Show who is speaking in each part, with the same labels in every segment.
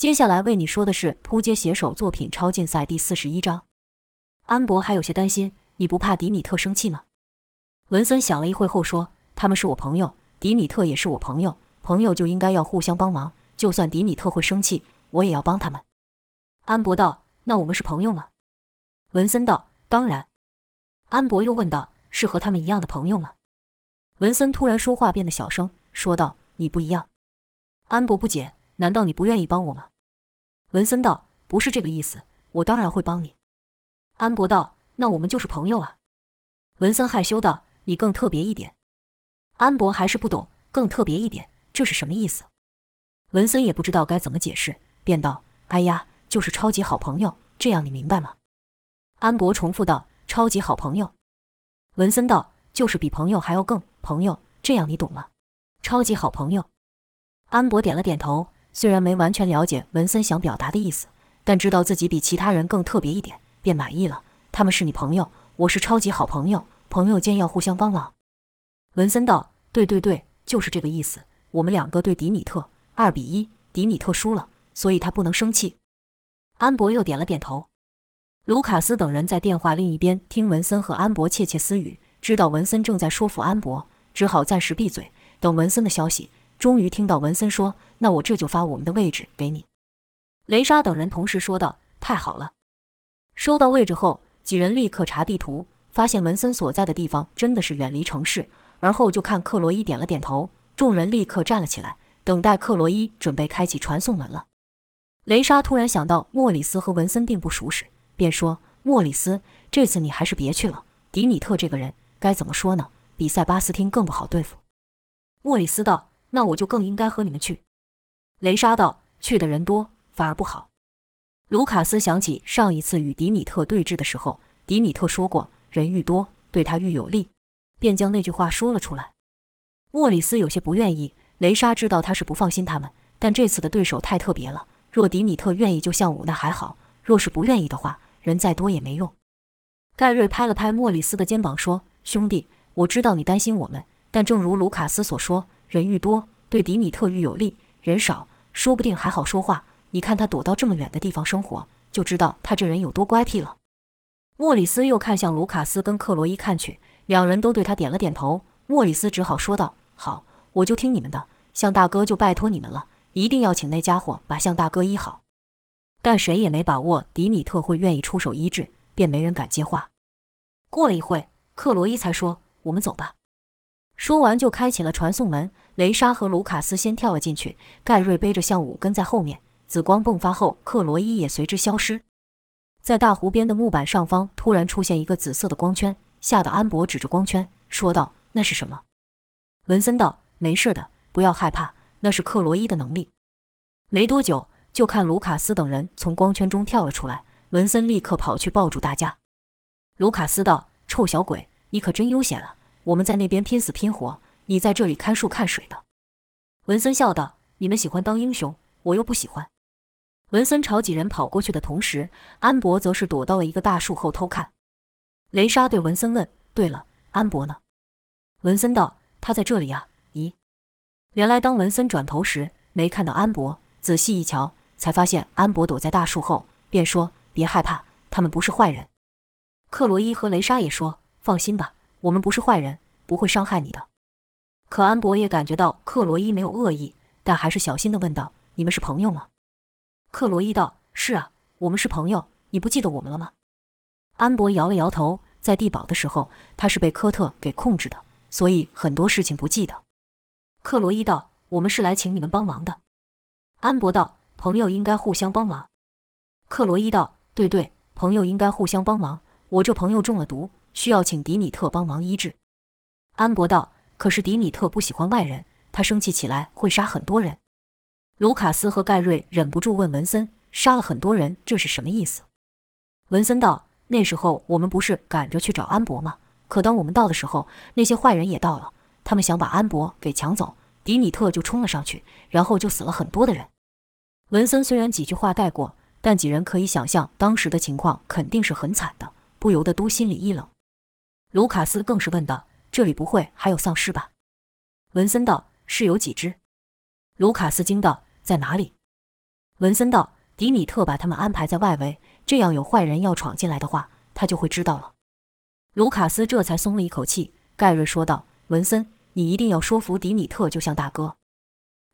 Speaker 1: 接下来为你说的是扑街写手作品超竞赛第四十一章。安博还有些担心，你不怕迪米特生气吗？文森想了一会后说：“他们是我朋友，迪米特也是我朋友，朋友就应该要互相帮忙。就算迪米特会生气，我也要帮他们。”安博道：“那我们是朋友吗？”文森道：“当然。”安博又问道：“是和他们一样的朋友吗？”文森突然说话变得小声，说道：“你不一样。”安博不解。难道你不愿意帮我吗？文森道：“不是这个意思，我当然会帮你。”安博道：“那我们就是朋友啊。”文森害羞道：“你更特别一点。”安博还是不懂“更特别一点”这是什么意思。文森也不知道该怎么解释，便道：“哎呀，就是超级好朋友，这样你明白吗？”安博重复道：“超级好朋友。”文森道：“就是比朋友还要更朋友，这样你懂了？超级好朋友。”安博点了点头。虽然没完全了解文森想表达的意思，但知道自己比其他人更特别一点，便满意了。他们是你朋友，我是超级好朋友，朋友间要互相帮忙。文森道：“对对对，就是这个意思。我们两个对迪米特二比一，迪米特输了，所以他不能生气。”安博又点了点头。卢卡斯等人在电话另一边听文森和安博窃窃私语，知道文森正在说服安博，只好暂时闭嘴，等文森的消息。终于听到文森说：“那我这就发我们的位置给你。”雷莎等人同时说道：“太好了！”收到位置后，几人立刻查地图，发现文森所在的地方真的是远离城市。而后就看克罗伊点了点头，众人立刻站了起来，等待克罗伊准备开启传送门了。雷莎突然想到莫里斯和文森并不熟识，便说：“莫里斯，这次你还是别去了。迪米特这个人，该怎么说呢？比塞巴斯汀更不好对付。”莫里斯道。那我就更应该和你们去。”雷莎道，“去的人多反而不好。”卢卡斯想起上一次与迪米特对峙的时候，迪米特说过“人愈多，对他愈有利”，便将那句话说了出来。莫里斯有些不愿意。雷莎知道他是不放心他们，但这次的对手太特别了。若迪米特愿意救项武，那还好；若是不愿意的话，人再多也没用。盖瑞拍了拍莫里斯的肩膀，说：“兄弟，我知道你担心我们，但正如卢卡斯所说。”人愈多，对迪米特愈有利；人少，说不定还好说话。你看他躲到这么远的地方生活，就知道他这人有多乖僻了。莫里斯又看向卢卡斯跟克罗伊看去，两人都对他点了点头。莫里斯只好说道：“好，我就听你们的。向大哥就拜托你们了，一定要请那家伙把向大哥医好。”但谁也没把握迪米特会愿意出手医治，便没人敢接话。过了一会，克罗伊才说：“我们走吧。”说完就开启了传送门。雷莎和卢卡斯先跳了进去，盖瑞背着项武跟在后面。紫光迸发后，克罗伊也随之消失。在大湖边的木板上方，突然出现一个紫色的光圈，吓得安博指着光圈说道：“那是什么？”文森道：“没事的，不要害怕，那是克罗伊的能力。”没多久，就看卢卡斯等人从光圈中跳了出来。文森立刻跑去抱住大家。卢卡斯道：“臭小鬼，你可真悠闲啊！我们在那边拼死拼活。”你在这里看树看水的，文森笑道：“你们喜欢当英雄，我又不喜欢。”文森朝几人跑过去的同时，安博则是躲到了一个大树后偷看。雷莎对文森问：“对了，安博呢？”文森道：“他在这里呀。”咦，原来当文森转头时没看到安博，仔细一瞧，才发现安博躲在大树后，便说：“别害怕，他们不是坏人。”克罗伊和雷莎也说：“放心吧，我们不是坏人，不会伤害你的。”可安博也感觉到克罗伊没有恶意，但还是小心地问道：“你们是朋友吗？”克罗伊道：“是啊，我们是朋友。你不记得我们了吗？”安博摇了摇头。在地堡的时候，他是被科特给控制的，所以很多事情不记得。克罗伊道：“我们是来请你们帮忙的。”安博道：“朋友应该互相帮忙。”克罗伊道：“对对，朋友应该互相帮忙。我这朋友中了毒，需要请迪米特帮忙医治。”安博道。可是迪米特不喜欢外人，他生气起来会杀很多人。卢卡斯和盖瑞忍不住问文森：“杀了很多人，这是什么意思？”文森道：“那时候我们不是赶着去找安博吗？可当我们到的时候，那些坏人也到了，他们想把安博给抢走，迪米特就冲了上去，然后就死了很多的人。”文森虽然几句话带过，但几人可以想象当时的情况肯定是很惨的，不由得都心里一冷。卢卡斯更是问道。这里不会还有丧尸吧？文森道：“是有几只。”卢卡斯惊道：“在哪里？”文森道：“迪米特把他们安排在外围，这样有坏人要闯进来的话，他就会知道了。”卢卡斯这才松了一口气。盖瑞说道：“文森，你一定要说服迪米特，就像大哥。”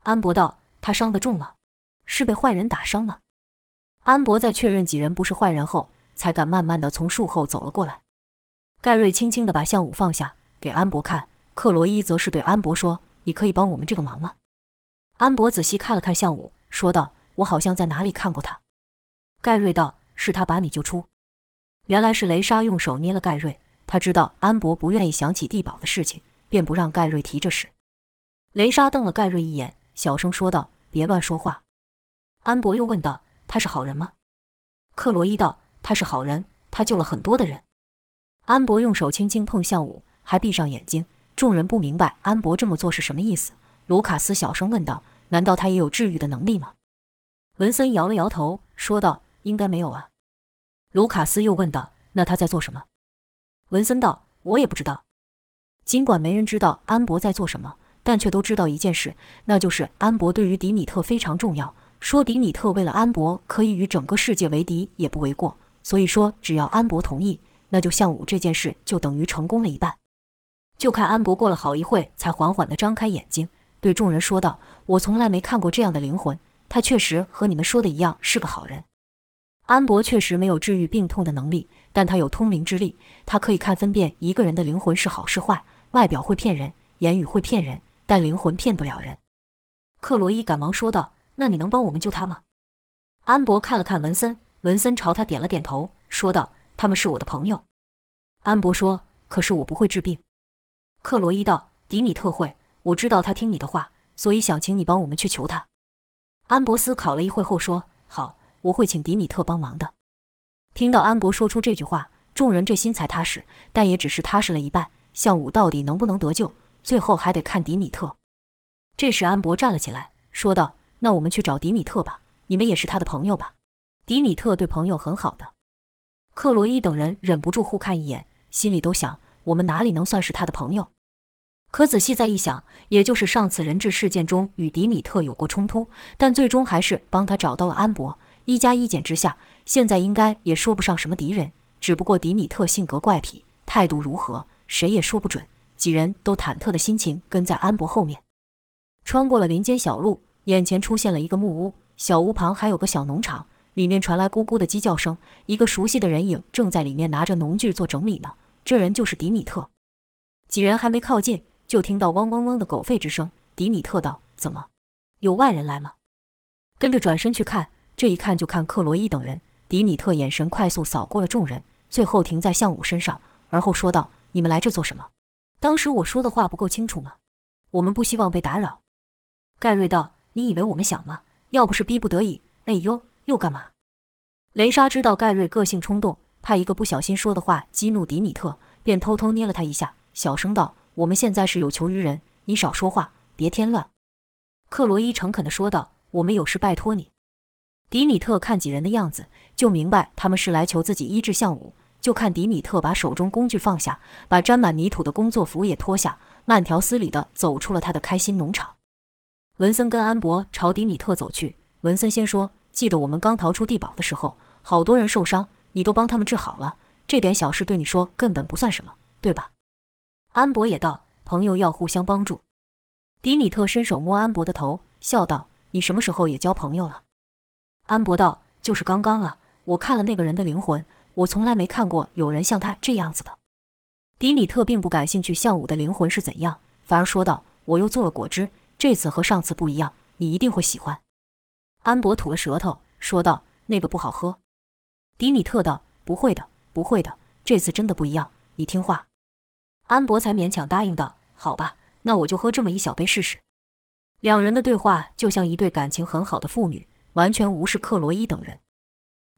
Speaker 1: 安博道：“他伤得重了，是被坏人打伤了。”安博在确认几人不是坏人后，才敢慢慢的从树后走了过来。盖瑞轻轻的把项武放下，给安博看。克罗伊则是对安博说：“你可以帮我们这个忙吗？”安博仔细看了看项武，说道：“我好像在哪里看过他。”盖瑞道：“是他把你救出。”原来是雷莎用手捏了盖瑞。他知道安博不愿意想起地堡的事情，便不让盖瑞提这事。雷莎瞪了盖瑞一眼，小声说道：“别乱说话。”安博又问道：“他是好人吗？”克罗伊道：“他是好人，他救了很多的人。”安博用手轻轻碰向武，还闭上眼睛。众人不明白安博这么做是什么意思。卢卡斯小声问道：“难道他也有治愈的能力吗？”文森摇了摇头，说道：“应该没有啊。”卢卡斯又问道：“那他在做什么？”文森道：“我也不知道。尽管没人知道安博在做什么，但却都知道一件事，那就是安博对于迪米特非常重要。说迪米特为了安博可以与整个世界为敌也不为过。所以说，只要安博同意，那就项武这件事就等于成功了一半。就看安博过了好一会，才缓缓地张开眼睛，对众人说道：‘我从来没看过这样的灵魂，他确实和你们说的一样是个好人。’安博确实没有治愈病痛的能力。”但他有通灵之力，他可以看分辨一个人的灵魂是好是坏。外表会骗人，言语会骗人，但灵魂骗不了人。克罗伊赶忙说道：“那你能帮我们救他吗？”安博看了看文森，文森朝他点了点头，说道：“他们是我的朋友。”安博说：“可是我不会治病。”克罗伊道：“迪米特会，我知道他听你的话，所以想请你帮我们去求他。”安博思考了一会后说：“好，我会请迪米特帮忙的。”听到安博说出这句话，众人这心才踏实，但也只是踏实了一半。项武到底能不能得救，最后还得看迪米特。这时，安博站了起来，说道：“那我们去找迪米特吧，你们也是他的朋友吧？迪米特对朋友很好的。”克罗伊等人忍不住互看一眼，心里都想：我们哪里能算是他的朋友？可仔细再一想，也就是上次人质事件中与迪米特有过冲突，但最终还是帮他找到了安博。一加一减之下。现在应该也说不上什么敌人，只不过迪米特性格怪癖，态度如何，谁也说不准。几人都忐忑的心情跟在安博后面，穿过了林间小路，眼前出现了一个木屋，小屋旁还有个小农场，里面传来咕咕的鸡叫声，一个熟悉的人影正在里面拿着农具做整理呢。这人就是迪米特。几人还没靠近，就听到汪汪汪的狗吠之声。迪米特道：“怎么，有外人来吗？”跟着转身去看，这一看就看克罗伊等人。迪米特眼神快速扫过了众人，最后停在项武身上，而后说道：“你们来这做什么？当时我说的话不够清楚吗？我们不希望被打扰。”盖瑞道：“你以为我们想吗？要不是逼不得已，哎呦，又干嘛？”雷莎知道盖瑞个性冲动，怕一个不小心说的话激怒迪米特，便偷偷捏了他一下，小声道：“我们现在是有求于人，你少说话，别添乱。”克罗伊诚恳地说道：“我们有事拜托你。”迪米特看几人的样子，就明白他们是来求自己医治项武。就看迪米特把手中工具放下，把沾满泥土的工作服也脱下，慢条斯理地走出了他的开心农场。文森跟安博朝迪米特走去。文森先说：“记得我们刚逃出地堡的时候，好多人受伤，你都帮他们治好了。这点小事对你说根本不算什么，对吧？”安博也道：“朋友要互相帮助。”迪米特伸手摸安博的头，笑道：“你什么时候也交朋友了？”安博道：“就是刚刚啊，我看了那个人的灵魂，我从来没看过有人像他这样子的。”迪米特并不感兴趣项武的灵魂是怎样，反而说道：“我又做了果汁，这次和上次不一样，你一定会喜欢。”安博吐了舌头，说道：“那个不好喝。”迪米特道：“不会的，不会的，这次真的不一样，你听话。”安博才勉强答应道：“好吧，那我就喝这么一小杯试试。”两人的对话就像一对感情很好的父女。完全无视克罗伊等人。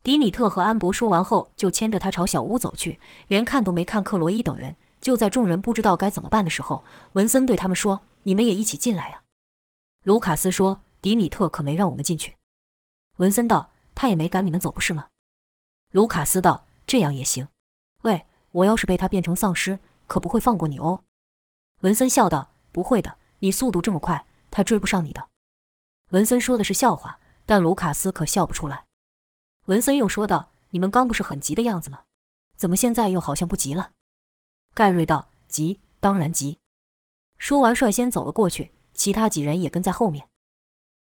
Speaker 1: 迪米特和安博说完后，就牵着他朝小屋走去，连看都没看克罗伊等人。就在众人不知道该怎么办的时候，文森对他们说：“你们也一起进来呀。”卢卡斯说：“迪米特可没让我们进去。”文森道：“他也没赶你们走，不是吗？”卢卡斯道：“这样也行。喂，我要是被他变成丧尸，可不会放过你哦。”文森笑道：“不会的，你速度这么快，他追不上你的。”文森说的是笑话。但卢卡斯可笑不出来。文森又说道：“你们刚不是很急的样子吗？怎么现在又好像不急了？”盖瑞道：“急，当然急。”说完，率先走了过去，其他几人也跟在后面。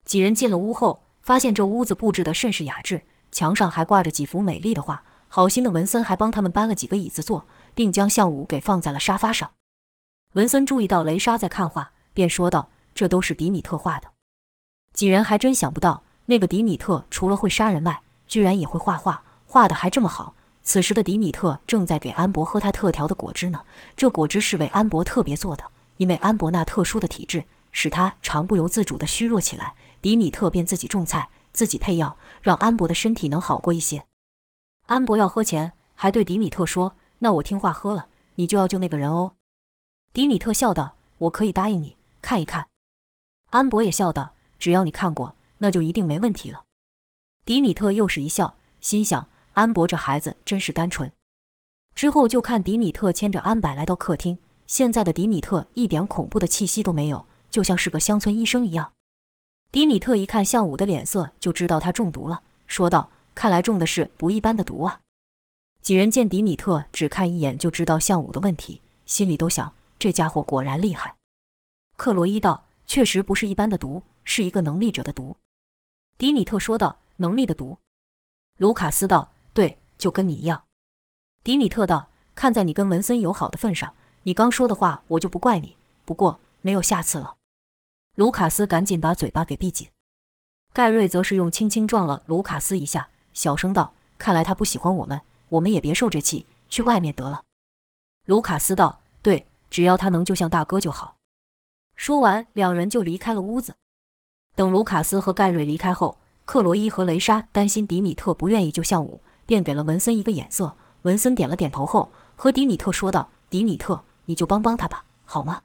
Speaker 1: 几人进了屋后，发现这屋子布置得甚是雅致，墙上还挂着几幅美丽的画。好心的文森还帮他们搬了几个椅子坐，并将项武给放在了沙发上。文森注意到雷莎在看画，便说道：“这都是迪米特画的。”几人还真想不到，那个迪米特除了会杀人外，居然也会画画，画的还这么好。此时的迪米特正在给安博喝他特调的果汁呢。这果汁是为安博特别做的，因为安博那特殊的体质使他常不由自主地虚弱起来。迪米特便自己种菜，自己配药，让安博的身体能好过一些。安博要喝前，还对迪米特说：“那我听话喝了，你就要救那个人哦。”迪米特笑道：“我可以答应你，看一看。”安博也笑道：“只要你看过，那就一定没问题了。”迪米特又是一笑，心想：“安博这孩子真是单纯。”之后就看迪米特牵着安柏来到客厅，现在的迪米特一点恐怖的气息都没有，就像是个乡村医生一样。迪米特一看向武的脸色，就知道他中毒了，说道。看来中的是不一般的毒啊！几人见迪米特只看一眼就知道向武的问题，心里都想：这家伙果然厉害。克罗伊道：“确实不是一般的毒，是一个能力者的毒。”迪米特说道：“能力的毒。”卢卡斯道：“对，就跟你一样。”迪米特道：“看在你跟文森友好的份上，你刚说的话我就不怪你。不过没有下次了。”卢卡斯赶紧把嘴巴给闭紧。盖瑞则是用轻轻撞了卢卡斯一下。小声道：“看来他不喜欢我们，我们也别受这气，去外面得了。”卢卡斯道：“对，只要他能救向大哥就好。”说完，两人就离开了屋子。等卢卡斯和盖瑞离开后，克罗伊和雷莎担心迪米特不愿意救向武，便给了文森一个眼色。文森点了点头后，和迪米特说道：“迪米特，你就帮帮他吧，好吗？”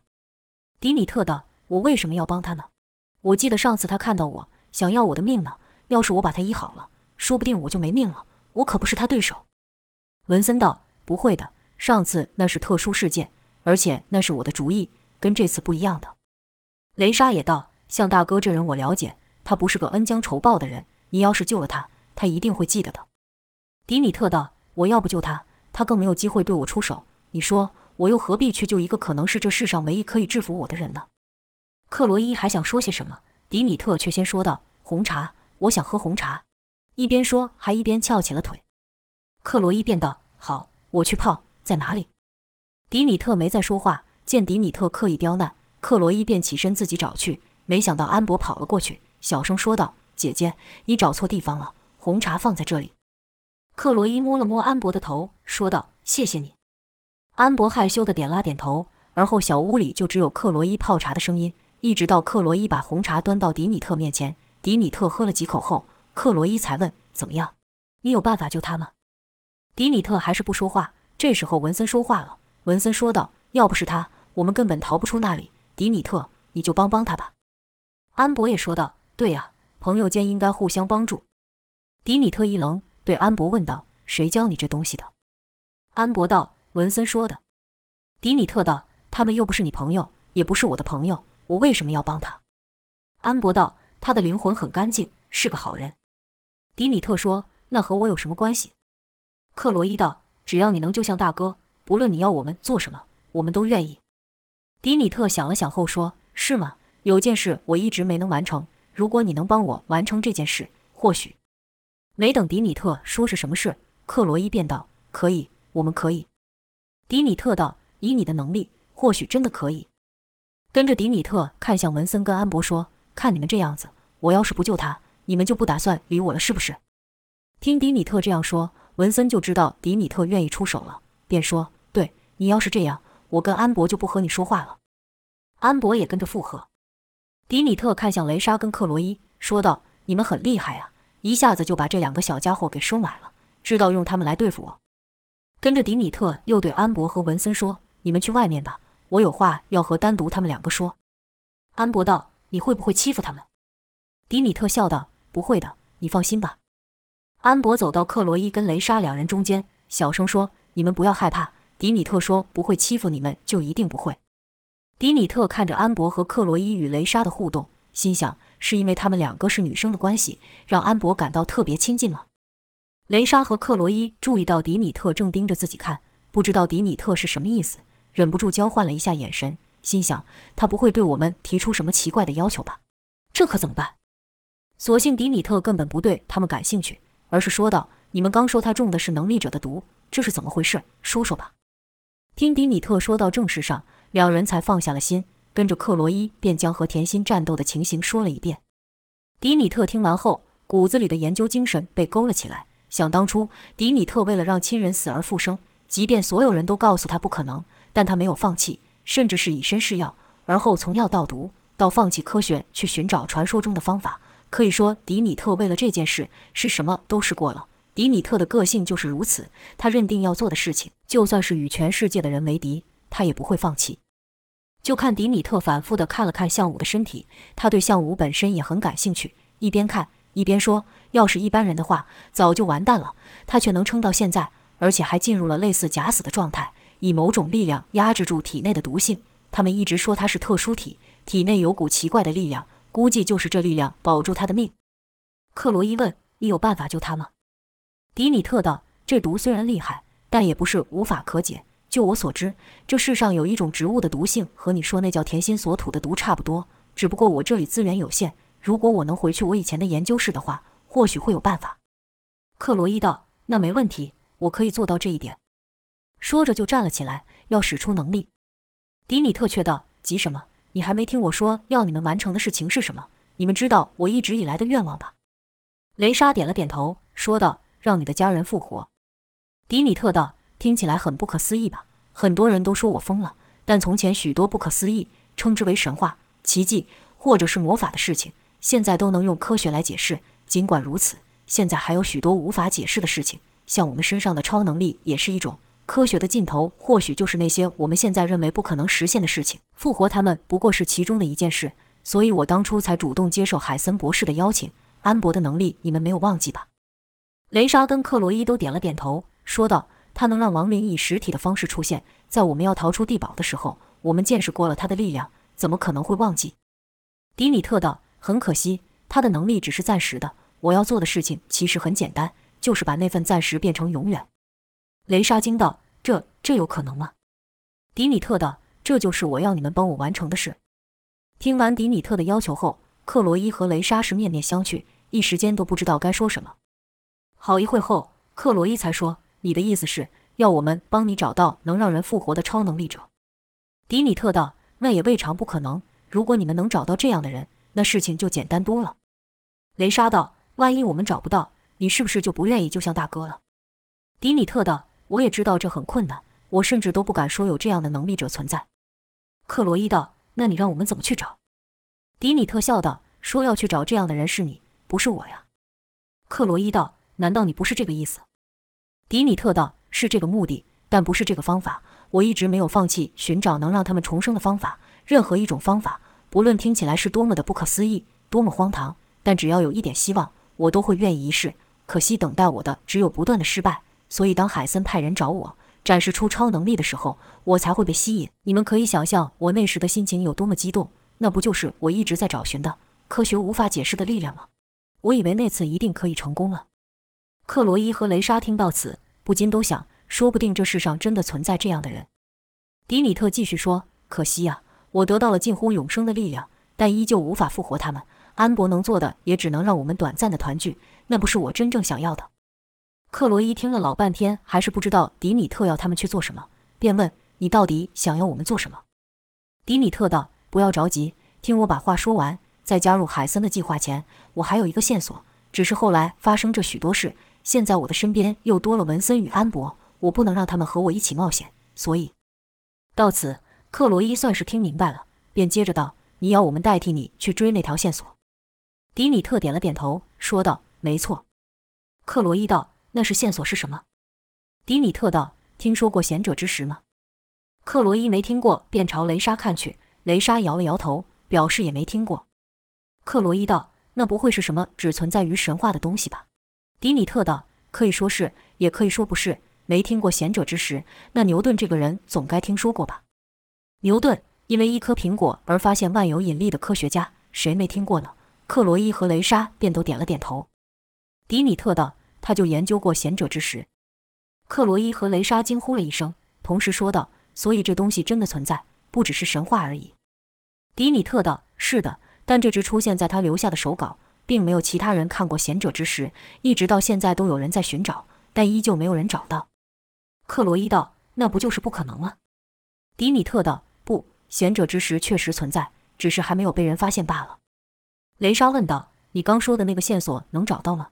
Speaker 1: 迪米特道：“我为什么要帮他呢？我记得上次他看到我，想要我的命呢。要是我把他医好了。”说不定我就没命了，我可不是他对手。文森道：“不会的，上次那是特殊事件，而且那是我的主意，跟这次不一样的。”雷莎也道：“向大哥这人我了解，他不是个恩将仇报的人。你要是救了他，他一定会记得的。”迪米特道：“我要不救他，他更没有机会对我出手。你说，我又何必去救一个可能是这世上唯一可以制服我的人呢？”克罗伊还想说些什么，迪米特却先说道：“红茶，我想喝红茶。”一边说，还一边翘起了腿。克罗伊便道：“好，我去泡，在哪里？”迪米特没再说话。见迪米特刻意刁难，克罗伊便起身自己找去。没想到安博跑了过去，小声说道：“姐姐，你找错地方了，红茶放在这里。”克罗伊摸了摸安博的头，说道：“谢谢你。”安博害羞的点了点头，而后小屋里就只有克罗伊泡茶的声音，一直到克罗伊把红茶端到迪米特面前。迪米特喝了几口后。克罗伊才问：“怎么样？你有办法救他吗？”迪米特还是不说话。这时候文森说话了。文森说道：“要不是他，我们根本逃不出那里。迪米特，你就帮帮他吧。”安博也说道：“对呀，朋友间应该互相帮助。”迪米特一愣，对安博问道：“谁教你这东西的？”安博道：“文森说的。”迪米特道：“他们又不是你朋友，也不是我的朋友，我为什么要帮他？”安博道：“他的灵魂很干净，是个好人。”迪米特说：“那和我有什么关系？”克罗伊道：“只要你能救向大哥，不论你要我们做什么，我们都愿意。”迪米特想了想后说：“是吗？有件事我一直没能完成，如果你能帮我完成这件事，或许……”没等迪米特说是什么事，克罗伊便道：“可以，我们可以。”迪米特道：“以你的能力，或许真的可以。”跟着迪米特看向文森跟安博说：“看你们这样子，我要是不救他……”你们就不打算理我了，是不是？听迪米特这样说，文森就知道迪米特愿意出手了，便说：“对你要是这样，我跟安博就不和你说话了。”安博也跟着附和。迪米特看向雷莎跟克罗伊，说道：“你们很厉害啊，一下子就把这两个小家伙给收买了，知道用他们来对付我。”跟着迪米特又对安博和文森说：“你们去外面吧，我有话要和单独他们两个说。”安博道：“你会不会欺负他们？”迪米特笑道。不会的，你放心吧。安博走到克罗伊跟雷莎两人中间，小声说：“你们不要害怕。”迪米特说：“不会欺负你们，就一定不会。”迪米特看着安博和克罗伊与雷莎的互动，心想是因为他们两个是女生的关系，让安博感到特别亲近吗？雷莎和克罗伊注意到迪米特正盯着自己看，不知道迪米特是什么意思，忍不住交换了一下眼神，心想他不会对我们提出什么奇怪的要求吧？这可怎么办？所幸迪米特根本不对他们感兴趣，而是说道：“你们刚说他中的是能力者的毒，这是怎么回事？说说吧。”听迪米特说到正事上，两人才放下了心，跟着克罗伊便将和甜心战斗的情形说了一遍。迪米特听完后，骨子里的研究精神被勾了起来。想当初，迪米特为了让亲人死而复生，即便所有人都告诉他不可能，但他没有放弃，甚至是以身试药。而后从药到毒，到放弃科学去寻找传说中的方法，可以说迪米特为了这件事是什么都试过了。迪米特的个性就是如此，他认定要做的事情，就算是与全世界的人为敌，他也不会放弃。就看迪米特反复地看了看项武的身体，他对项武本身也很感兴趣，一边看。一边说：“要是一般人的话，早就完蛋了。他却能撑到现在，而且还进入了类似假死的状态，以某种力量压制住体内的毒性。他们一直说他是特殊体，体内有股奇怪的力量，估计就是这力量保住他的命。”克罗伊问：“你有办法救他吗？”迪米特道：“这毒虽然厉害，但也不是无法可解。就我所知，这世上有一种植物的毒性和你说那叫甜心所吐的毒差不多，只不过我这里资源有限。”如果我能回去我以前的研究室的话，或许会有办法。克罗伊道：“那没问题，我可以做到这一点。”说着就站了起来，要使出能力。迪米特却道：“急什么？你还没听我说要你们完成的事情是什么？你们知道我一直以来的愿望吧？”雷莎点了点头，说道：“让你的家人复活。”迪米特道：“听起来很不可思议吧？很多人都说我疯了，但从前许多不可思议，称之为神话、奇迹或者是魔法的事情。”现在都能用科学来解释。尽管如此，现在还有许多无法解释的事情，像我们身上的超能力也是一种科学的尽头。或许就是那些我们现在认为不可能实现的事情。复活他们不过是其中的一件事，所以我当初才主动接受海森博士的邀请。安博的能力你们没有忘记吧？雷莎跟克洛伊都点了点头，说道：“他能让亡灵以实体的方式出现在我们要逃出地堡的时候，我们见识过了他的力量，怎么可能会忘记？”迪米特道。很可惜，他的能力只是暂时的。我要做的事情其实很简单，就是把那份暂时变成永远。雷莎惊道：“这这有可能吗？”迪米特道：“这就是我要你们帮我完成的事。”听完迪米特的要求后，克罗伊和雷莎是面面相觑，一时间都不知道该说什么。好一会后，克罗伊才说：“你的意思是要我们帮你找到能让人复活的超能力者？”迪米特道：“那也未尝不可能。如果你们能找到这样的人。”那事情就简单多了。雷莎道：“万一我们找不到，你是不是就不愿意救向大哥了？”迪米特道：“我也知道这很困难，我甚至都不敢说有这样的能力者存在。”克罗伊道：“那你让我们怎么去找？”迪米特笑道：“说要去找这样的人是你，不是我呀。”克罗伊道：“难道你不是这个意思？”迪米特道：“是这个目的，但不是这个方法。我一直没有放弃寻找能让他们重生的方法，任何一种方法。”不论听起来是多么的不可思议，多么荒唐，但只要有一点希望，我都会愿意一试。可惜等待我的只有不断的失败，所以当海森派人找我展示出超能力的时候，我才会被吸引。你们可以想象我那时的心情有多么激动，那不就是我一直在找寻的科学无法解释的力量吗？我以为那次一定可以成功了。克罗伊和雷莎听到此，不禁都想，说不定这世上真的存在这样的人。迪米特继续说：“可惜呀。”我得到了近乎永生的力量，但依旧无法复活他们。安博能做的也只能让我们短暂的团聚，那不是我真正想要的。克罗伊听了老半天，还是不知道迪米特要他们去做什么，便问：“你到底想要我们做什么？”迪米特道：“不要着急，听我把话说完。在加入海森的计划前，我还有一个线索，只是后来发生这许多事，现在我的身边又多了文森与安博，我不能让他们和我一起冒险，所以到此。”克罗伊算是听明白了，便接着道：“你要我们代替你去追那条线索。”迪米特点了点头，说道：“没错。”克罗伊道：“那是线索是什么？”迪米特道：“听说过贤者之石吗？”克罗伊没听过，便朝雷莎看去。雷莎摇了摇头，表示也没听过。克罗伊道：“那不会是什么只存在于神话的东西吧？”迪米特道：“可以说是，也可以说不是。没听过贤者之石，那牛顿这个人总该听说过吧？”牛顿因为一颗苹果而发现万有引力的科学家，谁没听过呢？克罗伊和雷莎便都点了点头。迪米特道：“他就研究过贤者之石。”克罗伊和雷莎惊呼了一声，同时说道：“所以这东西真的存在，不只是神话而已。”迪米特道：“是的，但这只出现在他留下的手稿，并没有其他人看过贤者之石，一直到现在都有人在寻找，但依旧没有人找到。”克罗伊道：“那不就是不可能吗？”迪米特道：“不，贤者之石确实存在，只是还没有被人发现罢了。”雷莎问道：“你刚说的那个线索能找到吗？”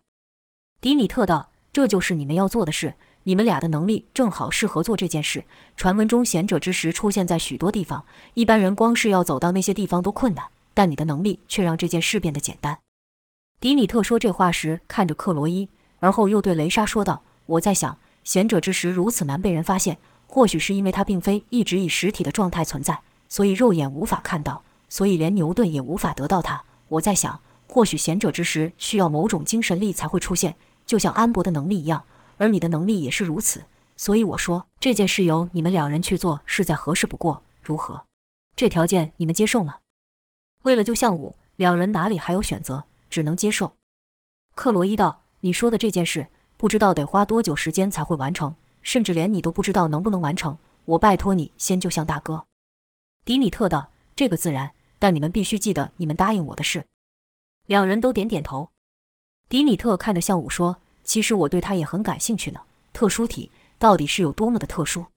Speaker 1: 迪米特道：“这就是你们要做的事。你们俩的能力正好适合做这件事。传闻中贤者之石出现在许多地方，一般人光是要走到那些地方都困难，但你的能力却让这件事变得简单。”迪米特说这话时看着克罗伊，而后又对雷莎说道：“我在想，贤者之石如此难被人发现，或许是因为它并非一直以实体的状态存在，所以肉眼无法看到，所以连牛顿也无法得到它。”我在想，或许贤者之石需要某种精神力才会出现，就像安博的能力一样，而你的能力也是如此。所以我说这件事由你们两人去做，是再合适不过。如何？这条件你们接受吗？为了救项武，两人哪里还有选择？只能接受。克罗伊道：“你说的这件事，不知道得花多久时间才会完成，甚至连你都不知道能不能完成。我拜托你先救项大哥。”迪米特道：“这个自然。”但你们必须记得你们答应我的事。两人都点点头。迪米特看着向武说：“其实我对他也很感兴趣呢。特殊体到底是有多么的特殊？”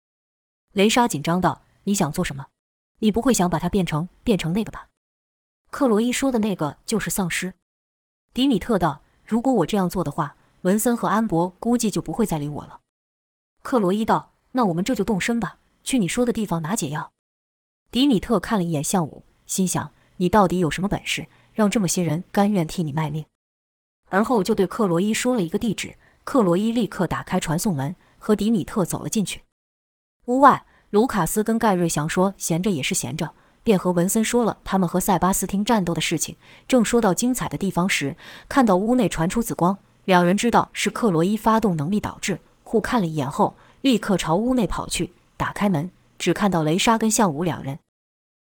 Speaker 1: 雷莎紧张道：“你想做什么？你不会想把它变成变成那个吧？”克罗伊说的那个就是丧尸。迪米特道：“如果我这样做的话，文森和安博估计就不会再理我了。”克罗伊道：“那我们这就动身吧，去你说的地方拿解药。”迪米特看了一眼向武。心想：你到底有什么本事，让这么些人甘愿替你卖命？而后就对克罗伊说了一个地址。克罗伊立刻打开传送门，和迪米特走了进去。屋外，卢卡斯跟盖瑞想说闲着也是闲着，便和文森说了他们和塞巴斯汀战斗的事情。正说到精彩的地方时，看到屋内传出紫光，两人知道是克罗伊发动能力导致，互看了一眼后，立刻朝屋内跑去。打开门，只看到雷莎跟向武两人。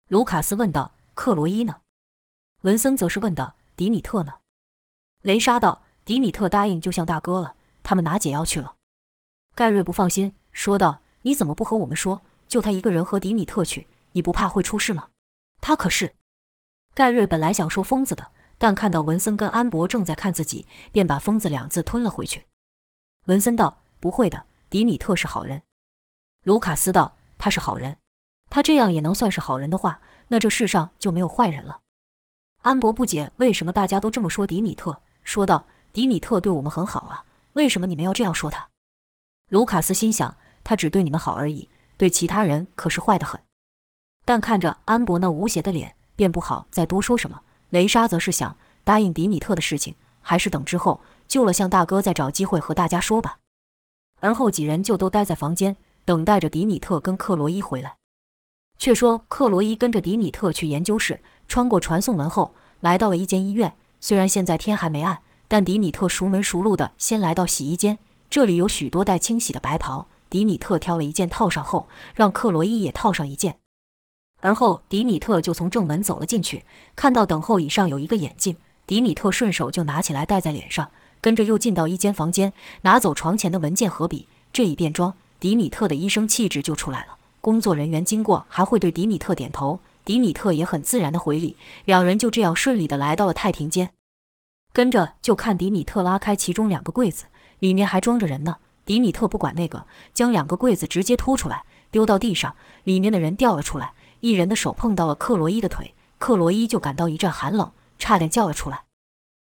Speaker 1: 卢卡斯问道：“克罗伊呢？”文森则是问道：“迪米特呢？”雷莎道：“迪米特答应救向大哥了，他们拿解药去了。”盖瑞不放心，说道：“你怎么不和我们说？就他一个人和迪米特去，你不怕会出事吗？他可是……”盖瑞本来想说疯子的，但看到文森跟安博正在看自己，便把“疯子”两字吞了回去。文森道：“不会的，迪米特是好人。”卢卡斯道：“他是好人。”他这样也能算是好人的话，那这世上就没有坏人了。安博不解为什么大家都这么说迪米特，说道：“迪米特对我们很好啊，为什么你们要这样说他？”卢卡斯心想：他只对你们好而已，对其他人可是坏得很。但看着安博那无邪的脸，便不好再多说什么。雷莎则是想答应迪米特的事情，还是等之后救了向大哥再找机会和大家说吧。而后几人就都待在房间，等待着迪米特跟克罗伊回来。却说克罗伊跟着迪米特去研究室，穿过传送门后，来到了一间医院。虽然现在天还没暗，但迪米特熟门熟路的先来到洗衣间。这里有许多待清洗的白袍，迪米特挑了一件套上后，让克罗伊也套上一件。而后迪米特就从正门走了进去，看到等候椅上有一个眼镜，迪米特顺手就拿起来戴在脸上，跟着又进到一间房间，拿走床前的文件和笔。这一变装，迪米特的医生气质就出来了。工作人员经过还会对迪米特点头，迪米特也很自然的回礼。两人就这样顺利的来到了太平间，跟着就看迪米特拉开其中两个柜子，里面还装着人呢。迪米特不管那个，将两个柜子直接拖出来，丢到地上，里面的人掉了出来，一人的手碰到了克罗伊的腿，克罗伊就感到一阵寒冷，差点叫了出来。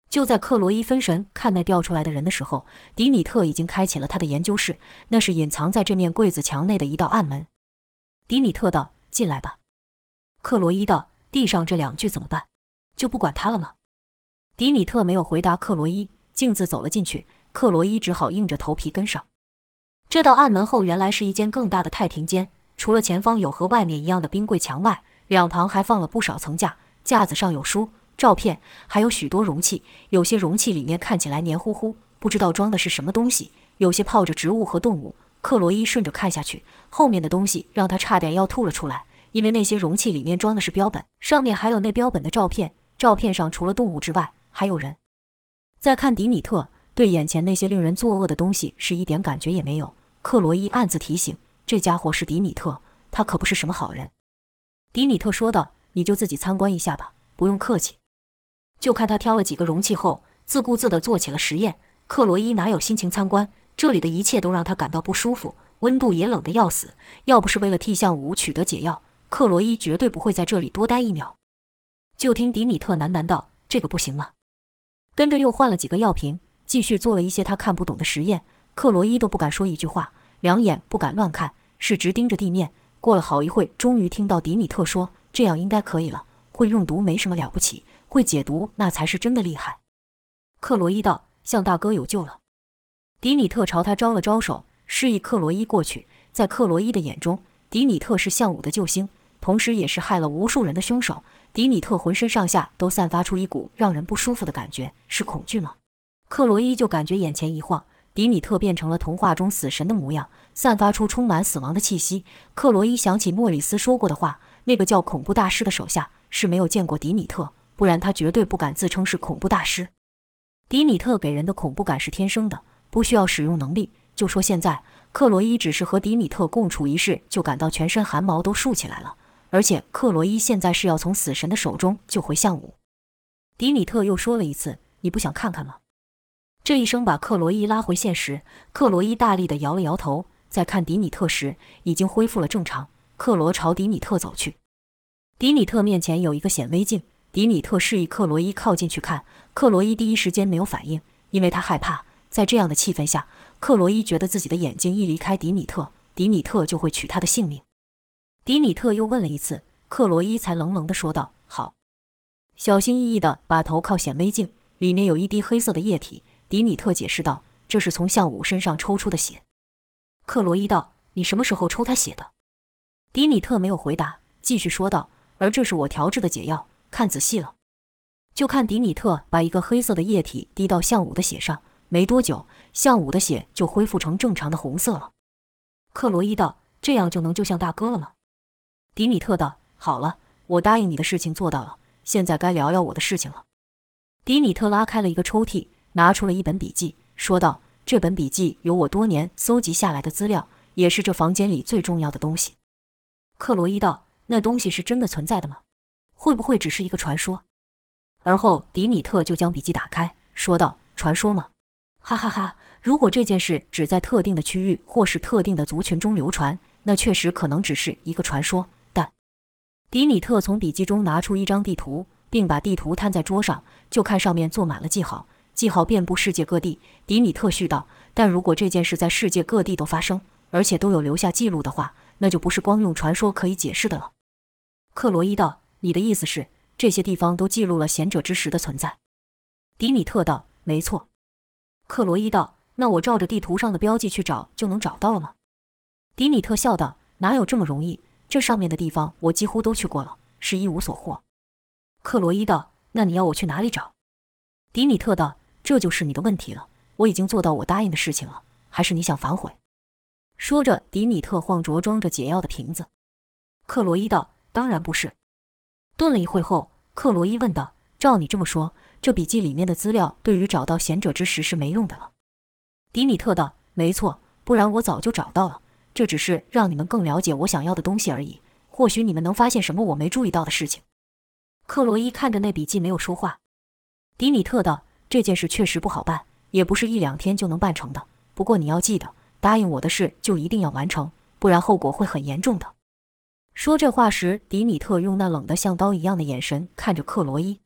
Speaker 1: 就在克罗伊分神看那掉出来的人的时候，迪米特已经开启了他的研究室，那是隐藏在这面柜子墙内的一道暗门。迪米特道：“进来吧。”克罗伊道：“地上这两具怎么办？就不管他了吗？”迪米特没有回答克罗伊，径自走了进去。克罗伊只好硬着头皮跟上。这道暗门后原来是一间更大的太平间，除了前方有和外面一样的冰柜墙外，两旁还放了不少层架，架子上有书、照片，还有许多容器。有些容器里面看起来黏糊糊，不知道装的是什么东西；有些泡着植物和动物。克罗伊顺着看下去，后面的东西让他差点要吐了出来，因为那些容器里面装的是标本，上面还有那标本的照片。照片上除了动物之外，还有人。再看迪米特，对眼前那些令人作恶的东西是一点感觉也没有。克罗伊暗自提醒：这家伙是迪米特，他可不是什么好人。迪米特说道：“你就自己参观一下吧，不用客气。”就看他挑了几个容器后，自顾自地做起了实验。克罗伊哪有心情参观？这里的一切都让他感到不舒服，温度也冷得要死。要不是为了替向武取得解药，克罗伊绝对不会在这里多待一秒。就听迪米特喃喃道：“这个不行了。”跟着又换了几个药瓶，继续做了一些他看不懂的实验。克罗伊都不敢说一句话，两眼不敢乱看，是直盯着地面。过了好一会，终于听到迪米特说：“这样应该可以了。会用毒没什么了不起，会解毒那才是真的厉害。”克罗伊道：“向大哥有救了。”迪米特朝他招了招手，示意克罗伊过去。在克罗伊的眼中，迪米特是向武的救星，同时也是害了无数人的凶手。迪米特浑身上下都散发出一股让人不舒服的感觉，是恐惧吗？克罗伊就感觉眼前一晃，迪米特变成了童话中死神的模样，散发出充满死亡的气息。克罗伊想起莫里斯说过的话，那个叫恐怖大师的手下是没有见过迪米特，不然他绝对不敢自称是恐怖大师。迪米特给人的恐怖感是天生的。不需要使用能力，就说现在，克罗伊只是和迪米特共处一室，就感到全身汗毛都竖起来了。而且，克罗伊现在是要从死神的手中救回项武。迪米特又说了一次：“你不想看看吗？”这一声把克罗伊拉回现实。克罗伊大力地摇了摇头，在看迪米特时已经恢复了正常。克罗朝迪米特走去，迪米特面前有一个显微镜，迪米特示意克罗伊靠近去看。克罗伊第一时间没有反应，因为他害怕。在这样的气氛下，克罗伊觉得自己的眼睛一离开迪米特，迪米特就会取他的性命。迪米特又问了一次，克罗伊才冷冷地说道：“好。”小心翼翼地把头靠显微镜，里面有一滴黑色的液体。迪米特解释道：“这是从向武身上抽出的血。”克罗伊道：“你什么时候抽他血的？”迪米特没有回答，继续说道：“而这是我调制的解药，看仔细了，就看迪米特把一个黑色的液体滴到向武的血上。”没多久，向武的血就恢复成正常的红色了。克罗伊道：“这样就能救向大哥了吗？”迪米特道：“好了，我答应你的事情做到了，现在该聊聊我的事情了。”迪米特拉开了一个抽屉，拿出了一本笔记，说道：“这本笔记有我多年搜集下来的资料，也是这房间里最重要的东西。”克罗伊道：“那东西是真的存在的吗？会不会只是一个传说？”而后，迪米特就将笔记打开，说道：“传说吗？”哈哈哈！如果这件事只在特定的区域或是特定的族群中流传，那确实可能只是一个传说。迪米特从笔记中拿出一张地图，并把地图摊在桌上，就看上面做满了记号，记号遍布世界各地。迪米特絮道：“但如果这件事在世界各地都发生，而且都有留下记录的话，那就不是光用传说可以解释的了。”克罗伊道：“你的意思是，这些地方都记录了贤者之石的存在？”迪米特道：“没错。”克罗伊道：“那我照着地图上的标记去找，就能找到了吗？”迪米特笑道：“哪有这么容易？这上面的地方我几乎都去过了，是一无所获。”克罗伊道：“那你要我去哪里找？”迪米特道：“这就是你的问题了。我已经做到我答应的事情了，还是你想反悔？”说着，迪米特晃着装着解药的瓶子。克罗伊道：“当然不是。”顿了一会后，克罗伊问道：“照你这么说？”这笔记里面的资料对于找到贤者之石是没用的了，迪米特道：“没错，不然我早就找到了。这只是让你们更了解我想要的东西而已。或许你们能发现什么我没注意到的事情。”克洛伊看着那笔记没有说话。迪米特道：“这件事确实不好办，也不是一两天就能办成的。不过你要记得，答应我的事就一定要完成，不然后果会很严重的。”说这话时，迪米特用那冷得像刀一样的眼神看着克洛伊。